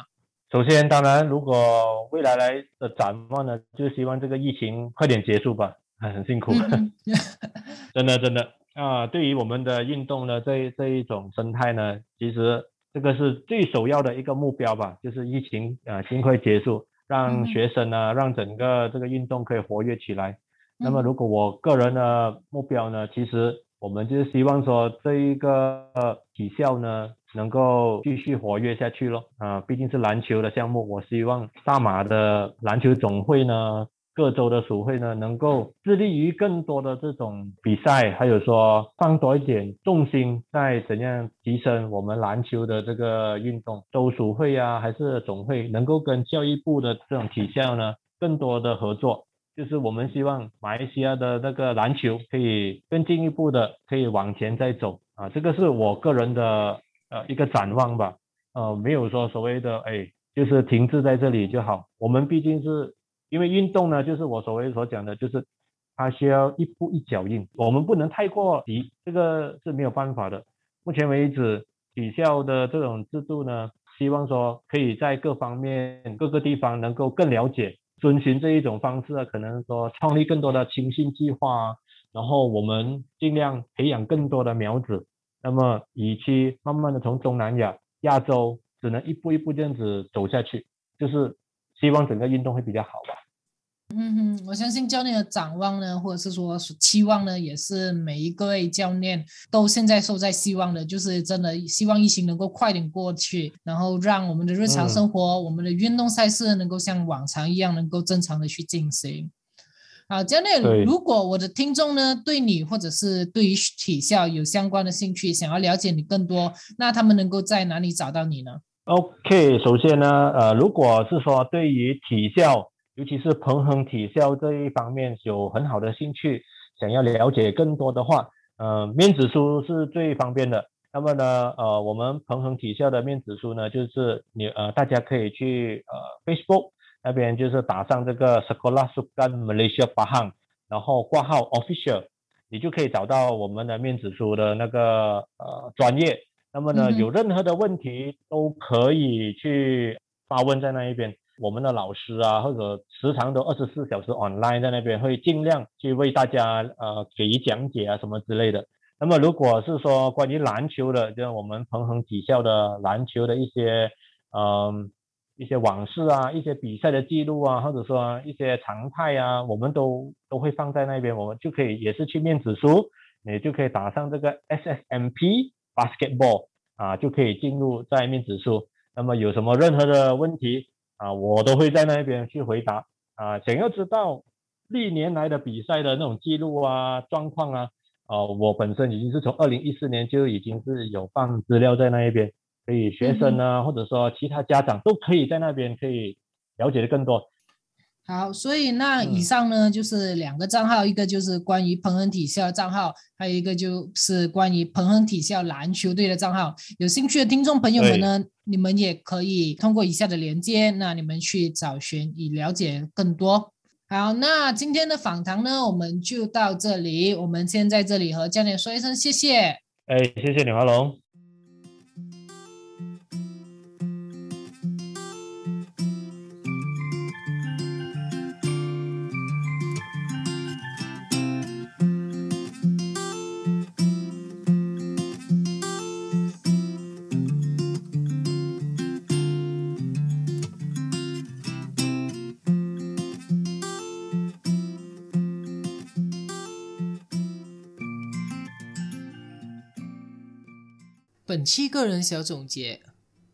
首先，当然，如果未来来的展望呢，就希望这个疫情快点结束吧。很辛苦，真的真的啊！对于我们的运动呢，这这一种生态呢，其实这个是最首要的一个目标吧，就是疫情啊尽快结束，让学生呢，让整个这个运动可以活跃起来。那么，如果我个人的目标呢，其实我们就是希望说这一个体校呢能够继续活跃下去咯。啊，毕竟是篮球的项目，我希望大马的篮球总会呢，各州的属会呢，能够致力于更多的这种比赛，还有说放多一点重心在怎样提升我们篮球的这个运动。州属会啊，还是总会能够跟教育部的这种体校呢，更多的合作。就是我们希望马来西亚的那个篮球可以更进一步的可以往前再走啊，这个是我个人的呃一个展望吧，呃没有说所谓的哎就是停滞在这里就好，我们毕竟是因为运动呢，就是我所谓所讲的，就是它需要一步一脚印，我们不能太过急，这个是没有办法的。目前为止，体校的这种制度呢，希望说可以在各方面各个地方能够更了解。遵循这一种方式啊，可能说创立更多的青训计划，然后我们尽量培养更多的苗子，那么以期慢慢的从东南亚、亚洲，只能一步一步这样子走下去，就是希望整个运动会比较好吧。嗯哼，我相信教练的展望呢，或者是说期望呢，也是每一个位教练都现在受在希望的，就是真的希望疫情能够快点过去，然后让我们的日常生活、我们的运动赛事能够像往常一样，能够正常的去进行。好，教练，如果我的听众呢对你或者是对于体校有相关的兴趣，想要了解你更多，那他们能够在哪里找到你呢？OK，首先呢，呃，如果是说对于体校，尤其是彭亨体校这一方面有很好的兴趣，想要了解更多的话，呃，面子书是最方便的。那么呢，呃，我们彭亨体校的面子书呢，就是你呃，大家可以去呃 Facebook 那边就是打上这个 Sekolah Sukan Malaysia Pahang，然后挂号 Official，你就可以找到我们的面子书的那个呃专业。那么呢，有任何的问题都可以去发问在那一边。我们的老师啊，或者时常都二十四小时 online 在那边，会尽量去为大家呃给予讲解啊什么之类的。那么如果是说关于篮球的，就我们彭恒体校的篮球的一些嗯一些往事啊，一些比赛的记录啊，或者说一些常态啊，我们都都会放在那边，我们就可以也是去面子书，你就可以打上这个 SSMP basketball 啊，就可以进入在面子书。那么有什么任何的问题？啊，我都会在那边去回答啊。想要知道历年来的比赛的那种记录啊、状况啊，啊，我本身已经是从二零一四年就已经是有放资料在那一边，所以学生呢，或者说其他家长都可以在那边可以了解的更多。好，所以那以上呢就是两个账号，一个就是关于彭亨体校的账号，还有一个就是关于彭亨体校篮球队的账号。有兴趣的听众朋友们呢，你们也可以通过以下的连接，那你们去找寻以了解更多。好，那今天的访谈呢，我们就到这里，我们先在这里和教练说一声谢谢。哎，谢谢李华龙。本期个人小总结，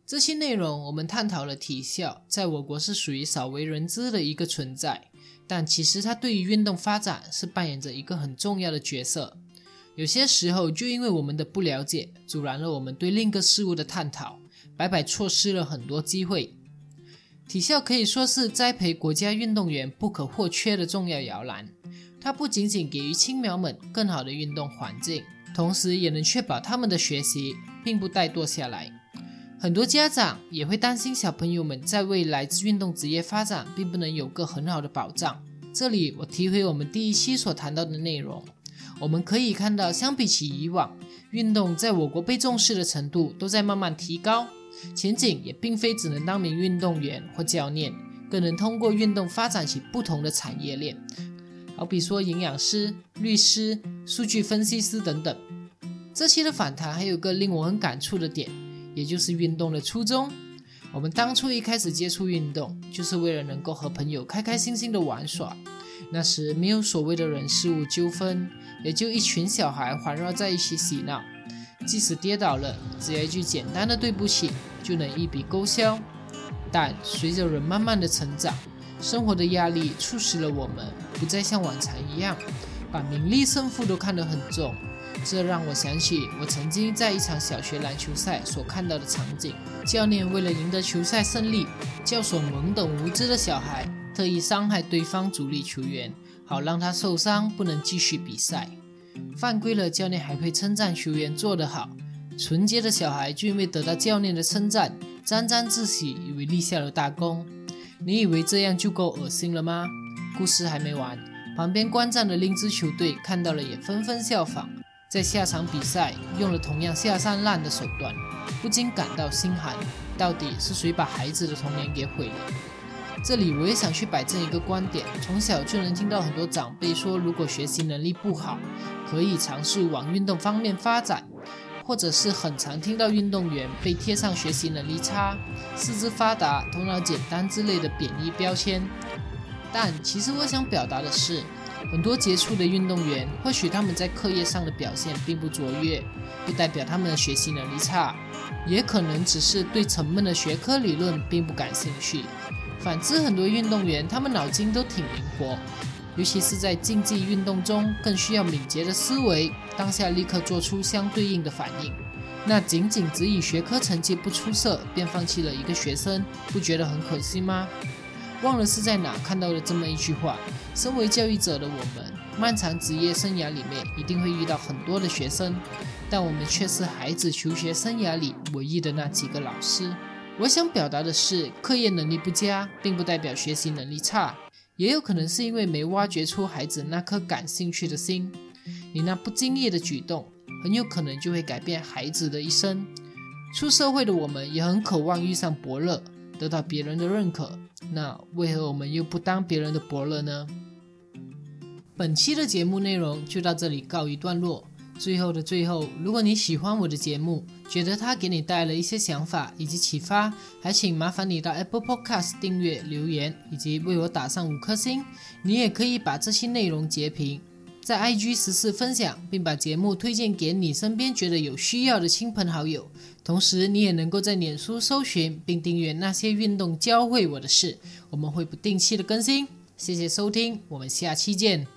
这期内容我们探讨了体校在我国是属于少为人知的一个存在，但其实它对于运动发展是扮演着一个很重要的角色。有些时候就因为我们的不了解，阻拦了我们对另一个事物的探讨，白白错失了很多机会。体校可以说是栽培国家运动员不可或缺的重要摇篮，它不仅仅给予青苗们更好的运动环境。同时也能确保他们的学习并不怠惰下来。很多家长也会担心小朋友们在未来运动职业发展并不能有个很好的保障。这里我提回我们第一期所谈到的内容，我们可以看到，相比起以往，运动在我国被重视的程度都在慢慢提高。前景也并非只能当名运动员或教练，更能通过运动发展起不同的产业链，好比说营养师、律师、数据分析师等等。这期的访谈还有个令我很感触的点，也就是运动的初衷。我们当初一开始接触运动，就是为了能够和朋友开开心心的玩耍。那时没有所谓的人事物纠纷，也就一群小孩环绕在一起嬉闹。即使跌倒了，只要一句简单的对不起，就能一笔勾销。但随着人慢慢的成长，生活的压力促使了我们不再像往常一样，把名利胜负都看得很重。这让我想起我曾经在一场小学篮球赛所看到的场景：教练为了赢得球赛胜利，教唆懵懂无知的小孩，特意伤害对方主力球员，好让他受伤不能继续比赛。犯规了，教练还会称赞球员做得好。纯洁的小孩就因为得到教练的称赞，沾沾自喜，以为立下了大功。你以为这样就够恶心了吗？故事还没完，旁边观战的另一支球队看到了，也纷纷效仿。在下场比赛用了同样下三滥的手段，不禁感到心寒。到底是谁把孩子的童年给毁了？这里我也想去摆正一个观点：从小就能听到很多长辈说，如果学习能力不好，可以尝试往运动方面发展；或者是很常听到运动员被贴上学习能力差、四肢发达、头脑简单之类的贬义标签。但其实我想表达的是。很多杰出的运动员，或许他们在课业上的表现并不卓越，不代表他们的学习能力差，也可能只是对沉闷的学科理论并不感兴趣。反之，很多运动员他们脑筋都挺灵活，尤其是在竞技运动中，更需要敏捷的思维，当下立刻做出相对应的反应。那仅仅只以学科成绩不出色便放弃了一个学生，不觉得很可惜吗？忘了是在哪看到了这么一句话：身为教育者的我们，漫长职业生涯里面一定会遇到很多的学生，但我们却是孩子求学生涯里唯一的那几个老师。我想表达的是，课业能力不佳，并不代表学习能力差，也有可能是因为没挖掘出孩子那颗感兴趣的心。你那不经意的举动，很有可能就会改变孩子的一生。出社会的我们也很渴望遇上伯乐。得到别人的认可，那为何我们又不当别人的伯乐呢？本期的节目内容就到这里告一段落。最后的最后，如果你喜欢我的节目，觉得它给你带来了一些想法以及启发，还请麻烦你到 Apple Podcast 订阅、留言以及为我打上五颗星。你也可以把这些内容截屏。在 IG 实时分享，并把节目推荐给你身边觉得有需要的亲朋好友。同时，你也能够在脸书搜寻并订阅那些运动教会我的事，我们会不定期的更新。谢谢收听，我们下期见。